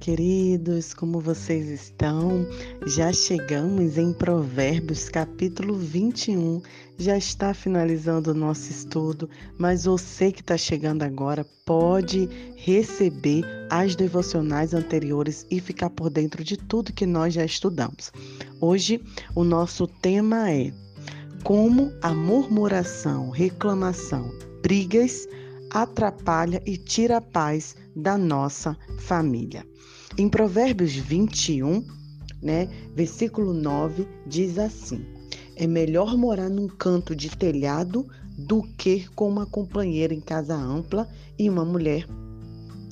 queridos, como vocês estão? Já chegamos em Provérbios, capítulo 21. Já está finalizando o nosso estudo, mas você que está chegando agora pode receber as devocionais anteriores e ficar por dentro de tudo que nós já estudamos. Hoje, o nosso tema é como a murmuração, reclamação, brigas atrapalha e tira a paz da nossa família. Em Provérbios 21, né, versículo 9, diz assim: É melhor morar num canto de telhado do que com uma companheira em casa ampla e uma mulher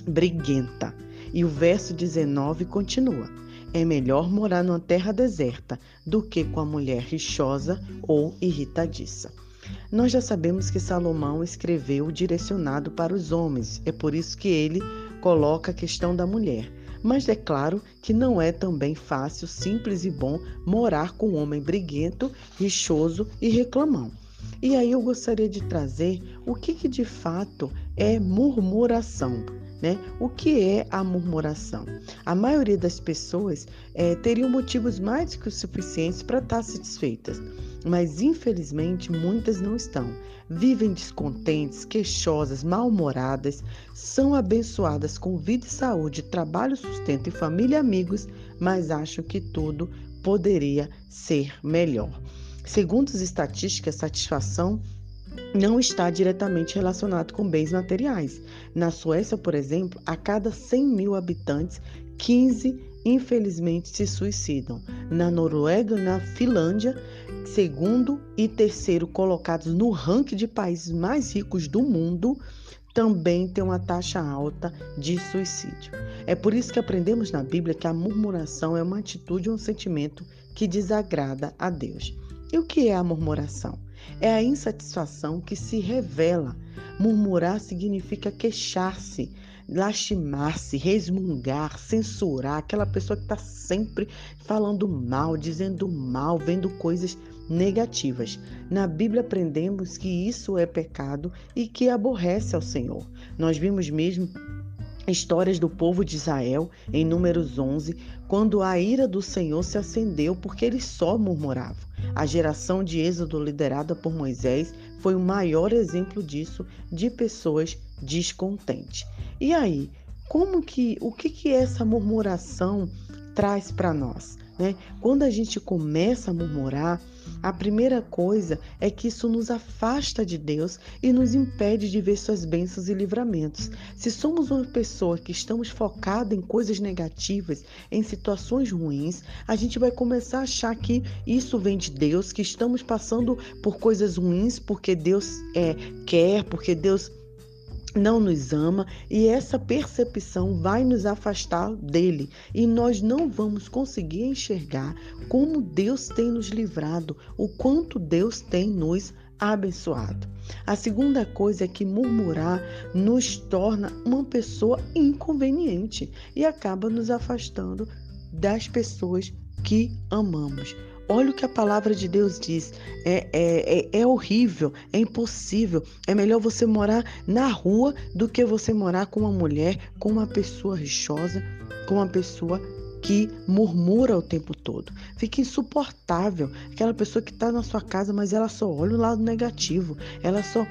briguenta. E o verso 19 continua: É melhor morar numa terra deserta do que com a mulher rixosa ou irritadiça. Nós já sabemos que Salomão escreveu direcionado para os homens, é por isso que ele coloca a questão da mulher. Mas é claro que não é também fácil, simples e bom morar com um homem briguento, rixoso e reclamão. E aí eu gostaria de trazer o que, que de fato é murmuração. Né? O que é a murmuração? A maioria das pessoas é, teriam motivos mais que suficientes para estar satisfeitas, mas infelizmente muitas não estão. Vivem descontentes, queixosas, mal-humoradas, são abençoadas com vida e saúde, trabalho, sustento e família e amigos, mas acham que tudo poderia ser melhor. Segundo as estatísticas, satisfação não está diretamente relacionado com bens materiais. Na Suécia, por exemplo, a cada 100 mil habitantes, 15 infelizmente se suicidam. Na Noruega na Finlândia, segundo e terceiro colocados no ranking de países mais ricos do mundo, também tem uma taxa alta de suicídio. É por isso que aprendemos na Bíblia que a murmuração é uma atitude um sentimento que desagrada a Deus. E o que é a murmuração? É a insatisfação que se revela. Murmurar significa queixar-se, lastimar-se, resmungar, censurar, aquela pessoa que está sempre falando mal, dizendo mal, vendo coisas negativas. Na Bíblia aprendemos que isso é pecado e que aborrece ao Senhor. Nós vimos mesmo histórias do povo de Israel em Números 11, quando a ira do Senhor se acendeu porque eles só murmuravam. A geração de Êxodo liderada por Moisés foi o maior exemplo disso de pessoas descontentes. E aí, como que o que que essa murmuração traz para nós? Né? Quando a gente começa a murmurar, a primeira coisa é que isso nos afasta de Deus e nos impede de ver suas bênçãos e livramentos. Se somos uma pessoa que estamos focada em coisas negativas, em situações ruins, a gente vai começar a achar que isso vem de Deus, que estamos passando por coisas ruins porque Deus é, quer, porque Deus não nos ama e essa percepção vai nos afastar dele e nós não vamos conseguir enxergar como Deus tem nos livrado, o quanto Deus tem nos abençoado. A segunda coisa é que murmurar nos torna uma pessoa inconveniente e acaba nos afastando das pessoas que amamos. Olha o que a palavra de Deus diz. É, é, é, é, horrível, é impossível. É melhor você morar na rua do que você morar com uma mulher, com uma pessoa rixosa, com uma pessoa que murmura o tempo todo. Fica insuportável. Aquela pessoa que está na sua casa, mas ela só olha o lado negativo. Ela só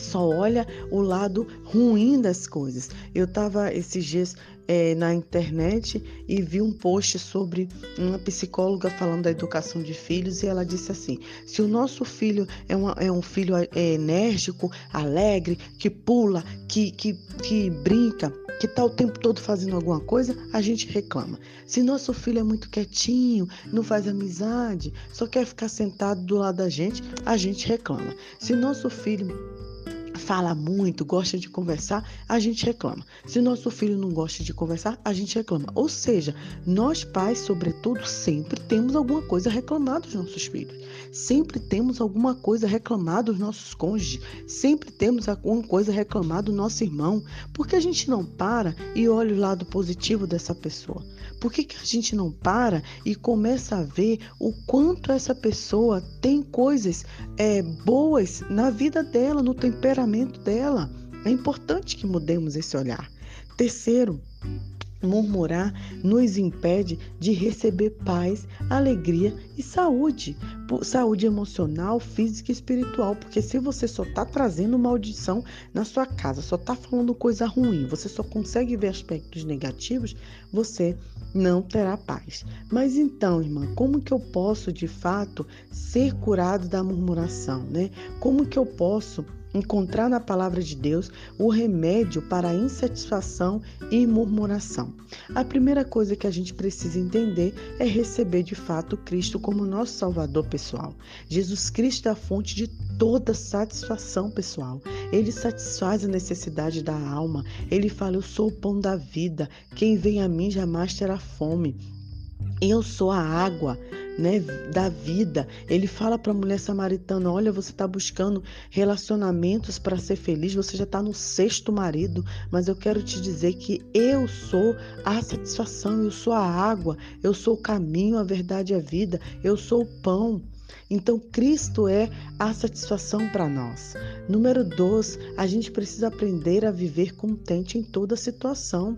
só olha o lado ruim das coisas. Eu estava esses dias é, na internet e vi um post sobre uma psicóloga falando da educação de filhos e ela disse assim: se o nosso filho é, uma, é um filho é, enérgico, alegre, que pula, que, que, que brinca, que está o tempo todo fazendo alguma coisa, a gente reclama. Se nosso filho é muito quietinho, não faz amizade, só quer ficar sentado do lado da gente, a gente reclama. Se nosso filho fala muito, gosta de conversar, a gente reclama. Se nosso filho não gosta de conversar, a gente reclama. Ou seja, nós pais, sobretudo, sempre temos alguma coisa a reclamar dos nossos filhos. Sempre temos alguma coisa a reclamar dos nossos cônjuges. Sempre temos alguma coisa a reclamar do nosso irmão. Por que a gente não para e olha o lado positivo dessa pessoa? Por que, que a gente não para e começa a ver o quanto essa pessoa tem coisas é, boas na vida dela, no temperamento dela? É importante que mudemos esse olhar. Terceiro, Murmurar nos impede de receber paz, alegria e saúde, saúde emocional, física e espiritual, porque se você só está trazendo maldição na sua casa, só está falando coisa ruim, você só consegue ver aspectos negativos, você não terá paz. Mas então, irmã, como que eu posso de fato ser curado da murmuração, né? Como que eu posso encontrar na palavra de Deus o remédio para a insatisfação e murmuração. A primeira coisa que a gente precisa entender é receber de fato Cristo como nosso Salvador pessoal. Jesus Cristo é a fonte de toda satisfação pessoal. Ele satisfaz a necessidade da alma. Ele fala: Eu sou o pão da vida. Quem vem a mim jamais terá fome. Eu sou a água né, da vida. Ele fala para a mulher samaritana: Olha, você está buscando relacionamentos para ser feliz, você já está no sexto marido, mas eu quero te dizer que eu sou a satisfação, eu sou a água, eu sou o caminho, a verdade e a vida, eu sou o pão. Então, Cristo é a satisfação para nós. Número dois, a gente precisa aprender a viver contente em toda situação.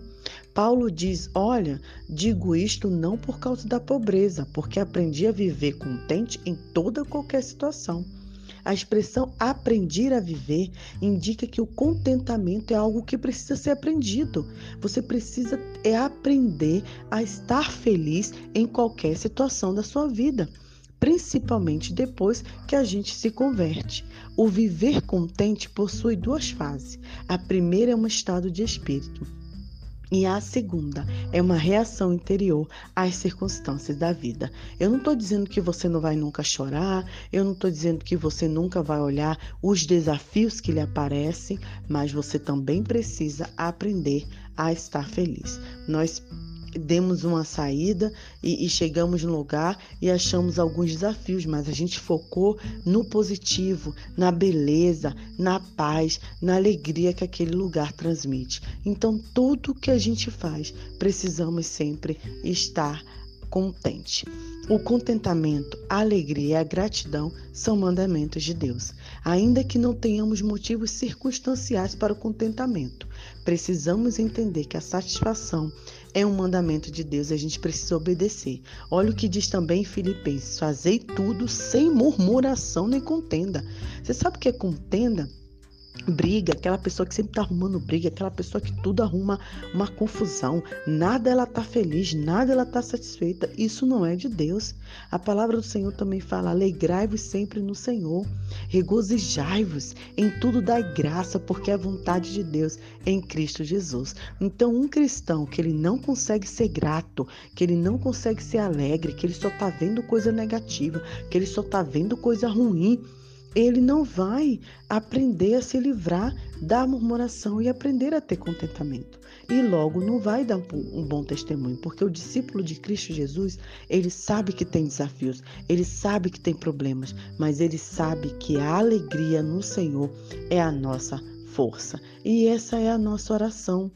Paulo diz: Olha, digo isto não por causa da pobreza, porque aprendi a viver contente em toda qualquer situação. A expressão aprender a viver indica que o contentamento é algo que precisa ser aprendido. Você precisa é aprender a estar feliz em qualquer situação da sua vida principalmente depois que a gente se converte. O viver contente possui duas fases. A primeira é um estado de espírito. E a segunda é uma reação interior às circunstâncias da vida. Eu não estou dizendo que você não vai nunca chorar, eu não estou dizendo que você nunca vai olhar os desafios que lhe aparecem, mas você também precisa aprender a estar feliz. Nós demos uma saída e, e, chegamos no lugar e achamos alguns desafios, mas a gente focou no positivo, na beleza, na paz, na alegria que aquele lugar transmite. Então, tudo que a gente faz, precisamos sempre estar contente. O contentamento, a alegria e a gratidão são mandamentos de Deus. Ainda que não tenhamos motivos circunstanciais para o contentamento, precisamos entender que a satisfação é um mandamento de Deus e a gente precisa obedecer. Olha o que diz também em Filipenses: fazei tudo sem murmuração nem contenda. Você sabe o que é contenda? Briga, aquela pessoa que sempre tá arrumando briga, aquela pessoa que tudo arruma uma confusão, nada ela tá feliz, nada ela tá satisfeita. Isso não é de Deus. A palavra do Senhor também fala: alegrai-vos sempre no Senhor, regozijai-vos em tudo dai graça, porque é a vontade de Deus em Cristo Jesus. Então, um cristão que ele não consegue ser grato, que ele não consegue ser alegre, que ele só tá vendo coisa negativa, que ele só tá vendo coisa ruim, ele não vai aprender a se livrar da murmuração e aprender a ter contentamento. E logo não vai dar um bom testemunho, porque o discípulo de Cristo Jesus, ele sabe que tem desafios, ele sabe que tem problemas, mas ele sabe que a alegria no Senhor é a nossa força. E essa é a nossa oração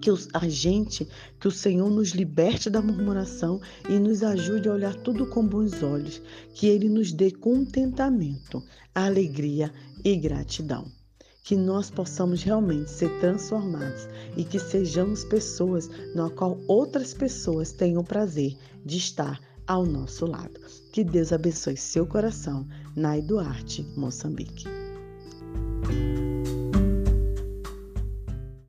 que a gente, que o Senhor nos liberte da murmuração e nos ajude a olhar tudo com bons olhos, que Ele nos dê contentamento, alegria e gratidão. Que nós possamos realmente ser transformados e que sejamos pessoas na qual outras pessoas tenham prazer de estar ao nosso lado. Que Deus abençoe seu coração. Nai Duarte, Moçambique.